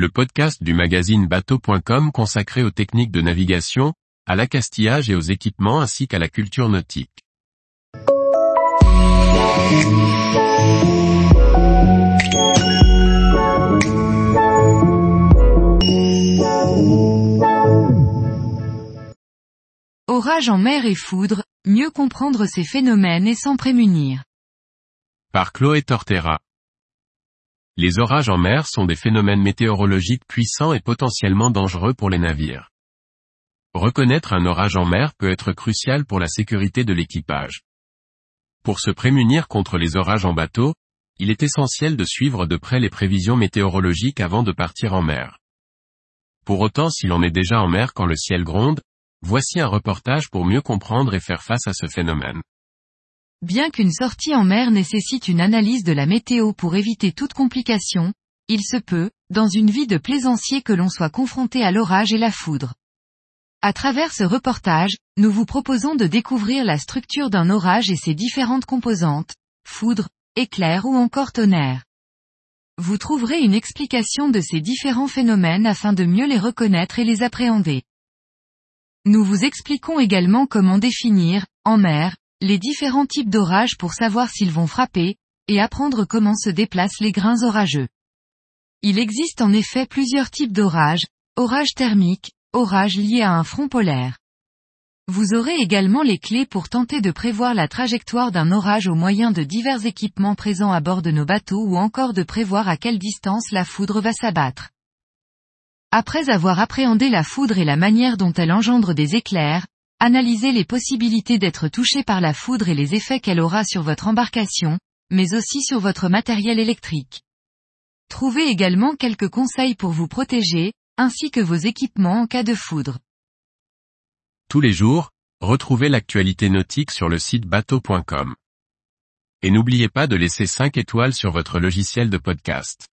le podcast du magazine bateau.com consacré aux techniques de navigation, à l'accastillage et aux équipements ainsi qu'à la culture nautique. Orage en mer et foudre, mieux comprendre ces phénomènes et s'en prémunir. Par Chloé Tortera. Les orages en mer sont des phénomènes météorologiques puissants et potentiellement dangereux pour les navires. Reconnaître un orage en mer peut être crucial pour la sécurité de l'équipage. Pour se prémunir contre les orages en bateau, il est essentiel de suivre de près les prévisions météorologiques avant de partir en mer. Pour autant si l'on est déjà en mer quand le ciel gronde, voici un reportage pour mieux comprendre et faire face à ce phénomène. Bien qu'une sortie en mer nécessite une analyse de la météo pour éviter toute complication, il se peut, dans une vie de plaisancier que l'on soit confronté à l'orage et la foudre. À travers ce reportage, nous vous proposons de découvrir la structure d'un orage et ses différentes composantes, foudre, éclair ou encore tonnerre. Vous trouverez une explication de ces différents phénomènes afin de mieux les reconnaître et les appréhender. Nous vous expliquons également comment définir, en mer, les différents types d'orages pour savoir s'ils vont frapper, et apprendre comment se déplacent les grains orageux. Il existe en effet plusieurs types d'orages, orage thermique, orage lié à un front polaire. Vous aurez également les clés pour tenter de prévoir la trajectoire d'un orage au moyen de divers équipements présents à bord de nos bateaux ou encore de prévoir à quelle distance la foudre va s'abattre. Après avoir appréhendé la foudre et la manière dont elle engendre des éclairs, Analysez les possibilités d'être touché par la foudre et les effets qu'elle aura sur votre embarcation, mais aussi sur votre matériel électrique. Trouvez également quelques conseils pour vous protéger, ainsi que vos équipements en cas de foudre. Tous les jours, retrouvez l'actualité nautique sur le site bateau.com. Et n'oubliez pas de laisser 5 étoiles sur votre logiciel de podcast.